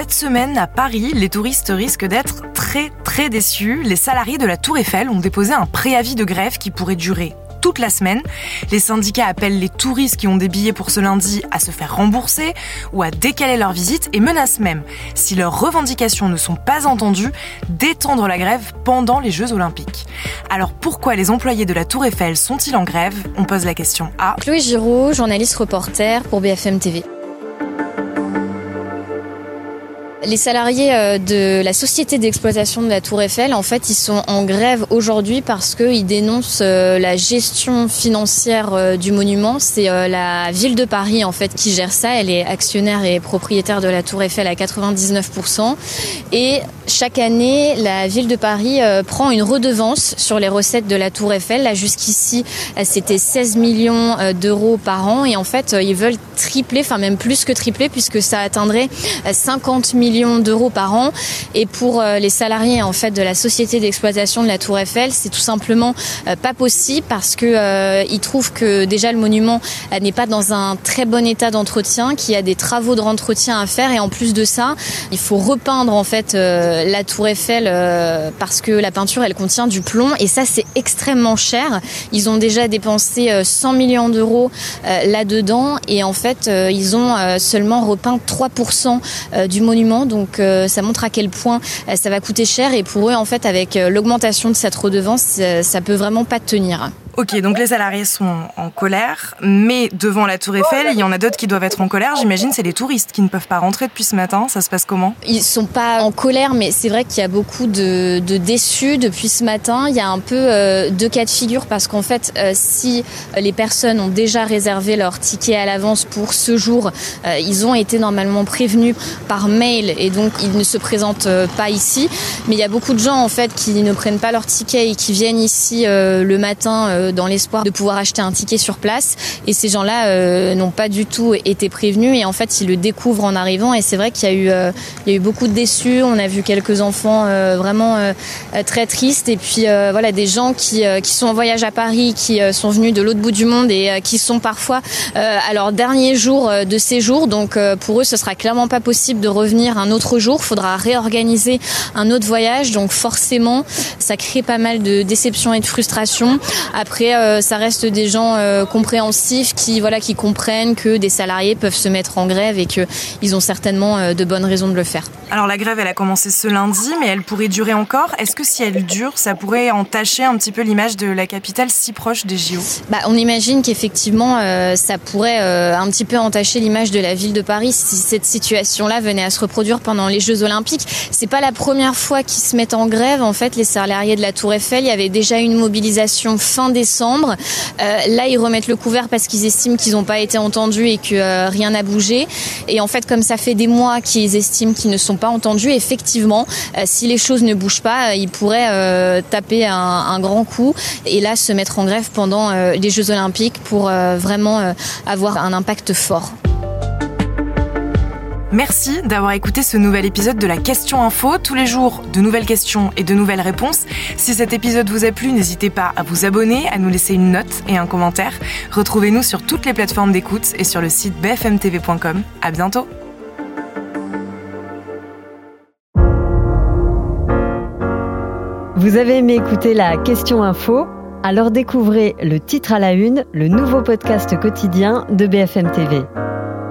Cette semaine, à Paris, les touristes risquent d'être très très déçus. Les salariés de la Tour Eiffel ont déposé un préavis de grève qui pourrait durer toute la semaine. Les syndicats appellent les touristes qui ont des billets pour ce lundi à se faire rembourser ou à décaler leur visite et menacent même, si leurs revendications ne sont pas entendues, d'étendre la grève pendant les Jeux Olympiques. Alors pourquoi les employés de la Tour Eiffel sont-ils en grève? On pose la question à Chloé Giraud, journaliste reporter pour BFM TV. Les salariés euh, de la société d'exploitation de la Tour Eiffel, en fait, ils sont en grève aujourd'hui parce qu'ils dénoncent euh, la gestion financière euh, du monument. C'est la ville de Paris, en fait, qui gère ça. Elle est actionnaire et propriétaire de la Tour Eiffel à 99%. Et chaque année, la ville de Paris prend une redevance sur les recettes de la Tour Eiffel. Là, jusqu'ici, c'était 16 millions d'euros par an. Et en fait, ils veulent tripler, enfin même plus que tripler, puisque ça atteindrait 50 millions d'euros par an. Et pour euh, les salariés en fait de la société d'exploitation de la Tour Eiffel, c'est tout simplement euh, pas possible parce que euh, ils trouvent que déjà le monument n'est pas dans un très bon état d'entretien, qu'il y a des travaux de entretien à faire et en plus de ça, il faut repeindre en fait la Tour Eiffel parce que la peinture elle contient du plomb et ça c'est extrêmement cher. Ils ont déjà dépensé 100 millions d'euros là-dedans et en fait ils ont seulement repeint 3% du monument donc euh, ça montre à quel point euh, ça va coûter cher et pour eux en fait avec euh, l'augmentation de cette redevance, ça peut vraiment pas tenir. Ok, donc les salariés sont en colère, mais devant la Tour Eiffel, il y en a d'autres qui doivent être en colère. J'imagine c'est les touristes qui ne peuvent pas rentrer depuis ce matin. Ça se passe comment? Ils sont pas en colère, mais c'est vrai qu'il y a beaucoup de, déçus depuis ce matin. Il y a un peu euh, deux cas de figure parce qu'en fait, euh, si les personnes ont déjà réservé leur ticket à l'avance pour ce jour, euh, ils ont été normalement prévenus par mail et donc ils ne se présentent pas ici. Mais il y a beaucoup de gens en fait qui ne prennent pas leur ticket et qui viennent ici le matin dans l'espoir de pouvoir acheter un ticket sur place. Et ces gens-là euh, n'ont pas du tout été prévenus et en fait ils le découvrent en arrivant. Et c'est vrai qu'il y a eu, euh, il y a eu beaucoup de déçus. On a vu quelques enfants euh, vraiment très tristes et puis voilà des gens qui, qui sont en voyage à Paris, qui sont venus de l'autre bout du monde et qui sont parfois à leur dernier jour de séjour. Donc pour eux, ce sera clairement pas possible de revenir un autre jour. Faudra réorganiser un autre voyage. Donc forcément, ça crée pas mal de déception et de frustration. Après euh, ça reste des gens euh, compréhensifs qui voilà qui comprennent que des salariés peuvent se mettre en grève et qu'ils ont certainement euh, de bonnes raisons de le faire. Alors la grève, elle a commencé ce lundi, mais elle pourrait durer encore. Est-ce que si elle dure, ça pourrait entacher un petit peu l'image de la capitale si proche des JO bah, On imagine qu'effectivement, ça pourrait un petit peu entacher l'image de la ville de Paris si cette situation-là venait à se reproduire pendant les Jeux Olympiques. C'est pas la première fois qu'ils se mettent en grève. En fait, les salariés de la Tour Eiffel, il y avait déjà une mobilisation fin Euh, là, ils remettent le couvert parce qu'ils estiment qu'ils n'ont pas été entendus et que euh, rien n'a bougé. Et en fait, comme ça fait des mois qu'ils estiment qu'ils ne sont pas entendus, effectivement, euh, si les choses ne bougent pas, ils pourraient taper un, grand coup et là se mettre en grève pendant les Jeux Olympiques pour vraiment avoir un impact fort. Merci d'avoir écouté ce nouvel épisode de la Question Info. Tous les jours, de nouvelles questions et de nouvelles réponses. Si cet épisode vous a plu, n'hésitez pas à vous abonner, à nous laisser une note et un commentaire. Retrouvez-nous sur toutes les plateformes d'écoute et sur le site bfmtv.com. À bientôt! Vous avez aimé écouter la Question Info? Alors découvrez le titre à la une, le nouveau podcast quotidien de BFM TV.